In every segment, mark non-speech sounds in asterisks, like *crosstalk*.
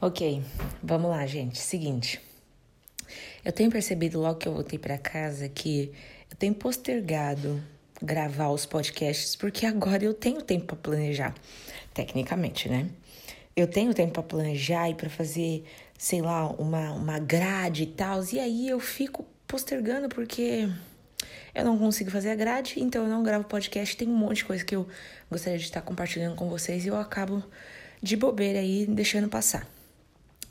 Ok, vamos lá, gente. Seguinte, eu tenho percebido logo que eu voltei para casa que eu tenho postergado gravar os podcasts porque agora eu tenho tempo para planejar, tecnicamente, né? Eu tenho tempo para planejar e para fazer, sei lá, uma, uma grade e tal, e aí eu fico postergando porque eu não consigo fazer a grade, então eu não gravo podcast. Tem um monte de coisa que eu gostaria de estar compartilhando com vocês e eu acabo de bobeira aí deixando passar.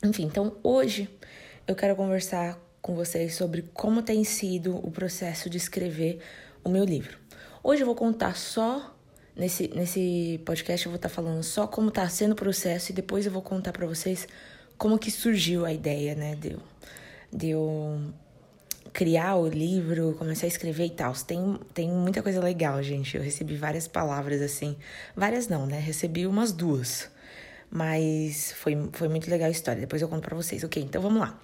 Enfim, então hoje eu quero conversar com vocês sobre como tem sido o processo de escrever o meu livro. Hoje eu vou contar só nesse, nesse podcast eu vou estar falando só como está sendo o processo e depois eu vou contar para vocês como que surgiu a ideia, né, de eu, de eu criar o livro, começar a escrever e tal. Tem, tem muita coisa legal, gente. Eu recebi várias palavras assim, várias não, né? Recebi umas duas mas foi, foi muito legal a história. Depois eu conto pra vocês. Ok, então vamos lá.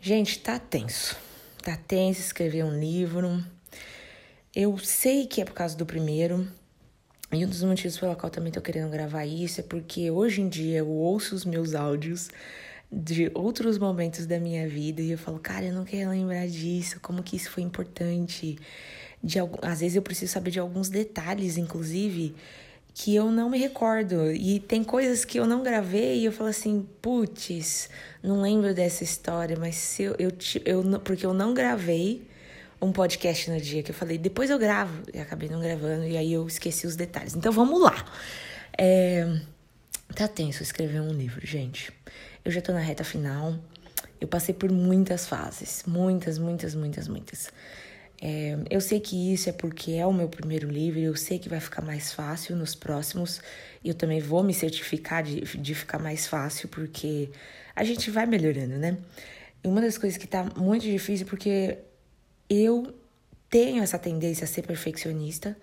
Gente, tá tenso. Tá tenso escrever um livro. Eu sei que é por causa do primeiro. E um dos motivos pelo qual também tô querendo gravar isso é porque hoje em dia eu ouço os meus áudios de outros momentos da minha vida e eu falo, cara, eu não quero lembrar disso, como que isso foi importante. De, às vezes eu preciso saber de alguns detalhes, inclusive, que eu não me recordo. E tem coisas que eu não gravei e eu falo assim, putz, não lembro dessa história, mas se eu, eu, eu, porque eu não gravei um podcast no dia que eu falei, depois eu gravo. E acabei não gravando e aí eu esqueci os detalhes. Então vamos lá. É, tá tenso escrever um livro, gente. Eu já tô na reta final. Eu passei por muitas fases, muitas, muitas, muitas, muitas. É, eu sei que isso é porque é o meu primeiro livro, eu sei que vai ficar mais fácil nos próximos, e eu também vou me certificar de, de ficar mais fácil, porque a gente vai melhorando, né? E uma das coisas que tá muito difícil, porque eu tenho essa tendência a ser perfeccionista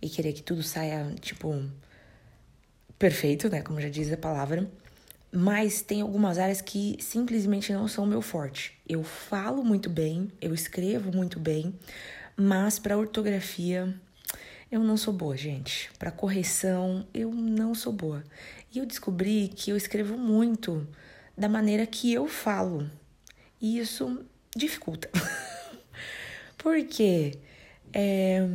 e querer que tudo saia, tipo, perfeito, né? Como já diz a palavra. Mas tem algumas áreas que simplesmente não são meu forte. Eu falo muito bem, eu escrevo muito bem, mas para ortografia eu não sou boa, gente. Para correção eu não sou boa. E eu descobri que eu escrevo muito da maneira que eu falo. E isso dificulta. *laughs* Porque é,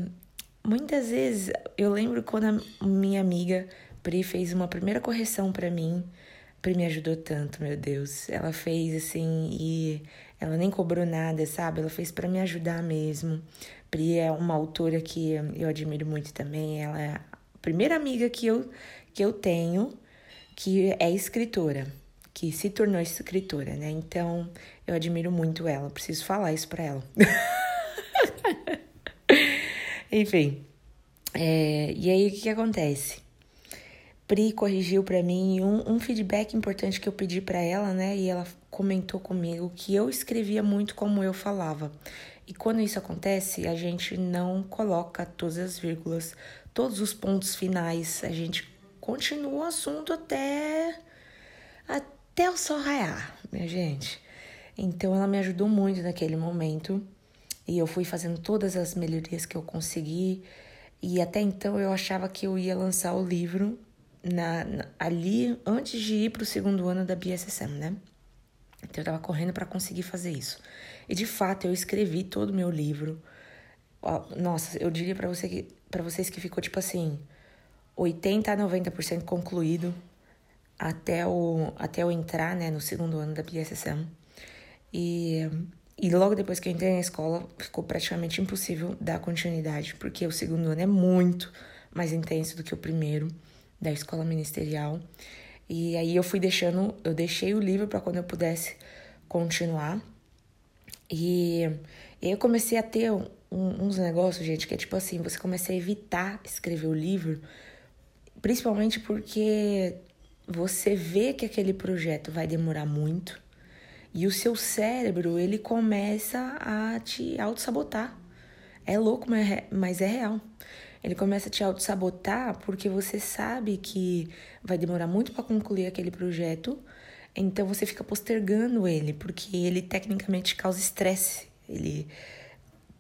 muitas vezes eu lembro quando a minha amiga Pri fez uma primeira correção para mim Pri me ajudou tanto, meu Deus. Ela fez assim e ela nem cobrou nada, sabe? Ela fez para me ajudar mesmo. Pri é uma autora que eu admiro muito também. Ela é a primeira amiga que eu, que eu tenho que é escritora, que se tornou escritora, né? Então eu admiro muito ela. Preciso falar isso para ela. *laughs* Enfim. É, e aí o que, que acontece? Pri corrigiu para mim um, um feedback importante que eu pedi para ela, né? E ela comentou comigo que eu escrevia muito como eu falava. E quando isso acontece, a gente não coloca todas as vírgulas, todos os pontos finais, a gente continua o assunto até até o sol raiar, minha gente. Então ela me ajudou muito naquele momento e eu fui fazendo todas as melhorias que eu consegui. E até então eu achava que eu ia lançar o livro na, na, ali antes de ir para o segundo ano da BSSM, né? Então eu tava correndo para conseguir fazer isso. E de fato eu escrevi todo o meu livro. Nossa, eu diria para você vocês que ficou tipo assim, 80 a 90% concluído até o até eu entrar, né, no segundo ano da BSSM. E e logo depois que eu entrei na escola, ficou praticamente impossível dar continuidade, porque o segundo ano é muito mais intenso do que o primeiro da escola ministerial. E aí eu fui deixando, eu deixei o livro para quando eu pudesse continuar. E, e eu comecei a ter um, uns negócios, gente, que é tipo assim, você começa a evitar escrever o livro, principalmente porque você vê que aquele projeto vai demorar muito e o seu cérebro, ele começa a te auto-sabotar. É louco, mas é real. Ele começa a te auto-sabotar porque você sabe que vai demorar muito para concluir aquele projeto, então você fica postergando ele, porque ele tecnicamente causa estresse, ele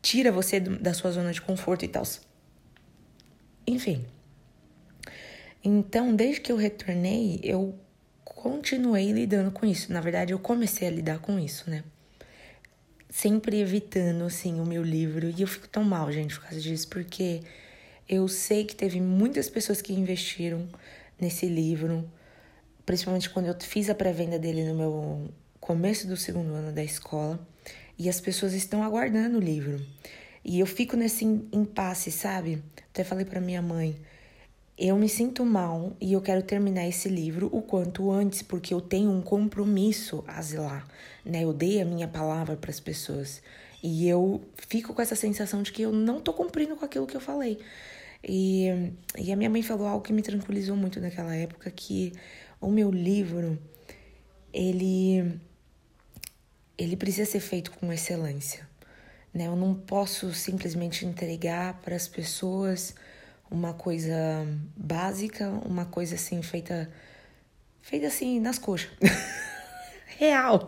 tira você da sua zona de conforto e tal. Enfim. Então, desde que eu retornei, eu continuei lidando com isso. Na verdade, eu comecei a lidar com isso, né? Sempre evitando, assim, o meu livro. E eu fico tão mal, gente, por causa disso, porque eu sei que teve muitas pessoas que investiram nesse livro, principalmente quando eu fiz a pré-venda dele no meu começo do segundo ano da escola, e as pessoas estão aguardando o livro. E eu fico nesse impasse, sabe? Até falei para minha mãe, eu me sinto mal e eu quero terminar esse livro o quanto antes, porque eu tenho um compromisso a zelar, né? Eu dei a minha palavra para as pessoas. E eu fico com essa sensação de que eu não tô cumprindo com aquilo que eu falei. E, e a minha mãe falou algo que me tranquilizou muito naquela época, que o meu livro, ele, ele precisa ser feito com excelência. Né? Eu não posso simplesmente entregar para as pessoas uma coisa básica, uma coisa assim feita feita assim nas coxas. *laughs* Real.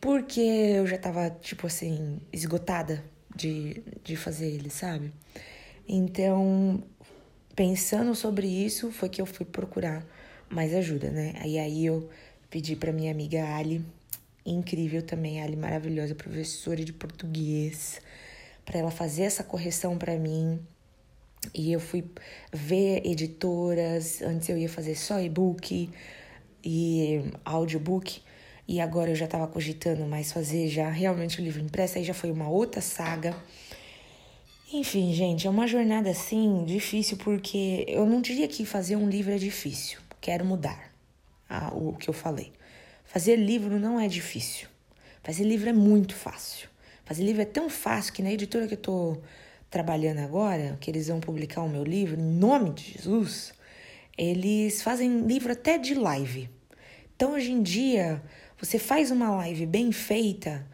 Porque eu já tava tipo assim esgotada de de fazer ele, sabe? Então, pensando sobre isso, foi que eu fui procurar mais ajuda, né? Aí aí eu pedi para minha amiga Ali, incrível também, Ali maravilhosa, professora de português, para ela fazer essa correção para mim. E eu fui ver editoras, antes eu ia fazer só e-book e audiobook, e agora eu já estava cogitando mais fazer já realmente o livro impresso, aí já foi uma outra saga. Enfim, gente, é uma jornada assim difícil porque eu não diria que fazer um livro é difícil. Quero mudar ah, o que eu falei. Fazer livro não é difícil. Fazer livro é muito fácil. Fazer livro é tão fácil que na editora que eu tô trabalhando agora, que eles vão publicar o meu livro, em nome de Jesus, eles fazem livro até de live. Então, hoje em dia, você faz uma live bem feita,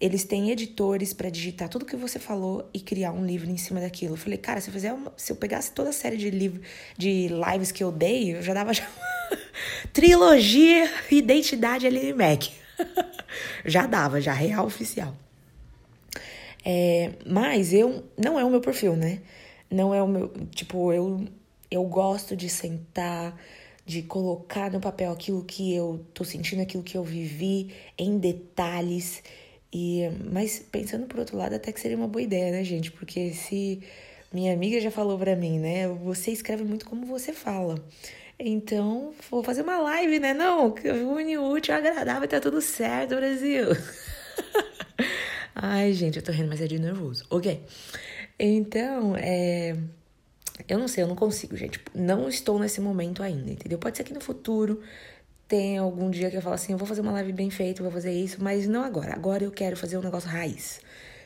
eles têm editores para digitar tudo que você falou e criar um livro em cima daquilo. Eu falei, cara, se eu, fizer uma, se eu pegasse toda a série de livro, de lives que eu dei, eu já dava já *laughs* trilogia Identidade Aline Mac. *laughs* já dava, já real oficial. É, mas eu não é o meu perfil, né? Não é o meu, tipo, eu eu gosto de sentar, de colocar no papel aquilo que eu tô sentindo, aquilo que eu vivi em detalhes e, mas pensando por outro lado, até que seria uma boa ideia, né, gente? Porque se minha amiga já falou para mim, né? Você escreve muito como você fala. Então, vou fazer uma live, né? Não, une útil, agradável, tá tudo certo, Brasil. *laughs* Ai, gente, eu tô rindo, mas é de nervoso. Ok. Então, é. Eu não sei, eu não consigo, gente. Não estou nesse momento ainda, entendeu? Pode ser que no futuro tem algum dia que eu falo assim, eu vou fazer uma live bem feita, vou fazer isso, mas não agora. Agora eu quero fazer um negócio raiz,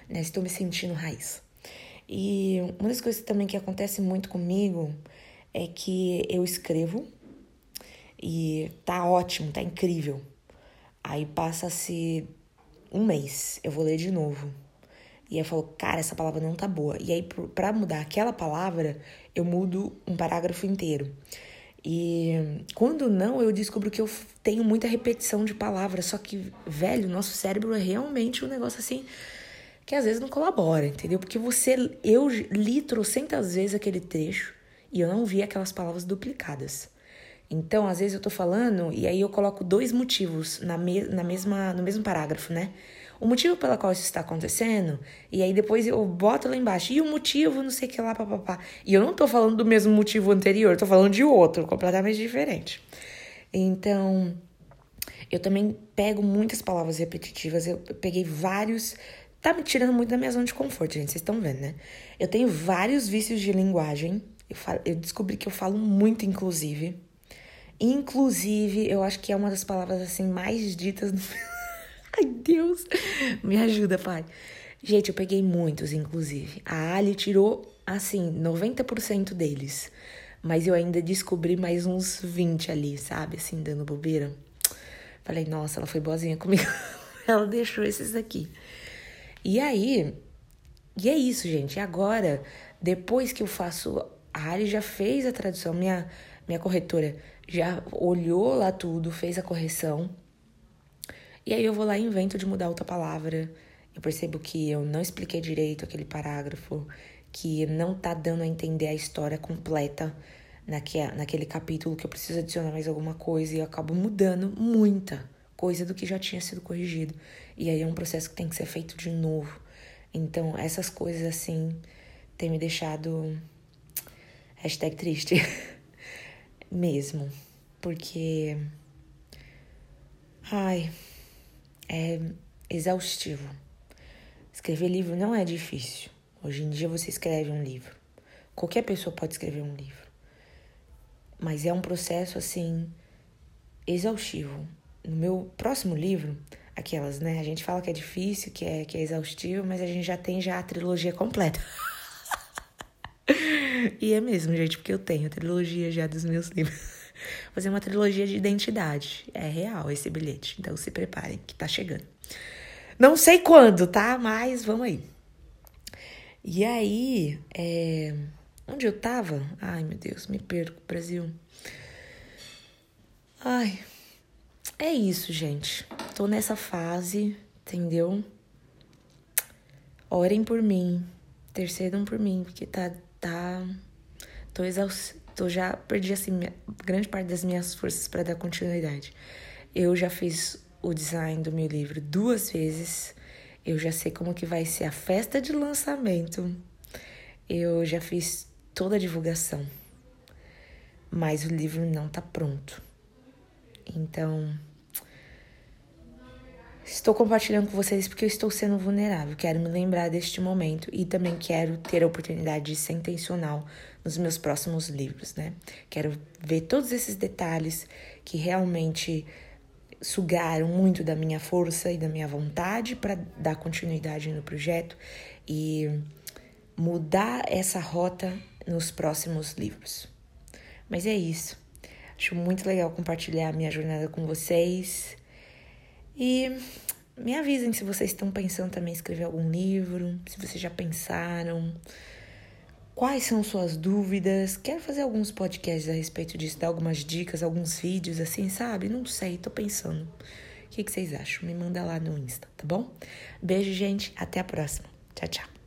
né? Estou me sentindo raiz. E uma das coisas também que acontece muito comigo é que eu escrevo e tá ótimo, tá incrível. Aí passa-se um mês, eu vou ler de novo. E aí eu falo, cara, essa palavra não tá boa. E aí, pra mudar aquela palavra, eu mudo um parágrafo inteiro. E quando não, eu descubro que eu tenho muita repetição de palavras. Só que, velho, nosso cérebro é realmente um negócio assim que às vezes não colabora, entendeu? Porque você, eu li trocentas vezes aquele trecho e eu não vi aquelas palavras duplicadas. Então, às vezes eu tô falando e aí eu coloco dois motivos na, me, na mesma, no mesmo parágrafo, né? o motivo pela qual isso está acontecendo, e aí depois eu boto lá embaixo, e o motivo, não sei o que lá, papapá. E eu não tô falando do mesmo motivo anterior, tô falando de outro, completamente diferente. Então, eu também pego muitas palavras repetitivas, eu peguei vários. Tá me tirando muito da minha zona de conforto, gente, vocês estão vendo, né? Eu tenho vários vícios de linguagem, eu, falo, eu descobri que eu falo muito, inclusive. Inclusive, eu acho que é uma das palavras assim mais ditas no *laughs* Ai, Deus, me ajuda, pai. Gente, eu peguei muitos, inclusive. A Ali tirou, assim, 90% deles. Mas eu ainda descobri mais uns 20 ali, sabe? Assim, dando bobeira. Falei, nossa, ela foi boazinha comigo. *laughs* ela deixou esses aqui. E aí, e é isso, gente. Agora, depois que eu faço. A Ali já fez a tradução, minha, minha corretora já olhou lá tudo, fez a correção. E aí eu vou lá e invento de mudar outra palavra. Eu percebo que eu não expliquei direito aquele parágrafo, que não tá dando a entender a história completa naque, naquele capítulo que eu preciso adicionar mais alguma coisa e eu acabo mudando muita coisa do que já tinha sido corrigido. E aí é um processo que tem que ser feito de novo. Então, essas coisas assim têm me deixado hashtag triste *laughs* mesmo. Porque ai, é exaustivo. Escrever livro não é difícil. Hoje em dia você escreve um livro. Qualquer pessoa pode escrever um livro. Mas é um processo assim exaustivo. No meu próximo livro, aquelas, né? A gente fala que é difícil, que é, que é exaustivo, mas a gente já tem já a trilogia completa. *laughs* e é mesmo, gente, porque eu tenho trilogia já dos meus *laughs* livros. Vou fazer uma trilogia de identidade. É real esse bilhete. Então se preparem, que tá chegando. Não sei quando, tá? Mas vamos aí. E aí, é... onde eu tava? Ai, meu Deus, me perco, Brasil. Ai, é isso, gente. Tô nessa fase, entendeu? Orem por mim, terceiram por mim, porque tá. Tá tô exausta. Tô já perdi assim grande parte das minhas forças para dar continuidade. Eu já fiz o design do meu livro duas vezes. Eu já sei como que vai ser a festa de lançamento. Eu já fiz toda a divulgação. Mas o livro não tá pronto. Então, Estou compartilhando com vocês porque eu estou sendo vulnerável. Quero me lembrar deste momento e também quero ter a oportunidade de ser intencional nos meus próximos livros, né? Quero ver todos esses detalhes que realmente sugaram muito da minha força e da minha vontade para dar continuidade no projeto e mudar essa rota nos próximos livros. Mas é isso. Acho muito legal compartilhar minha jornada com vocês. E me avisem se vocês estão pensando também em escrever algum livro, se vocês já pensaram. Quais são suas dúvidas? Quero fazer alguns podcasts a respeito disso, dar algumas dicas, alguns vídeos assim, sabe? Não sei, tô pensando. O que, que vocês acham? Me manda lá no Insta, tá bom? Beijo, gente. Até a próxima. Tchau, tchau.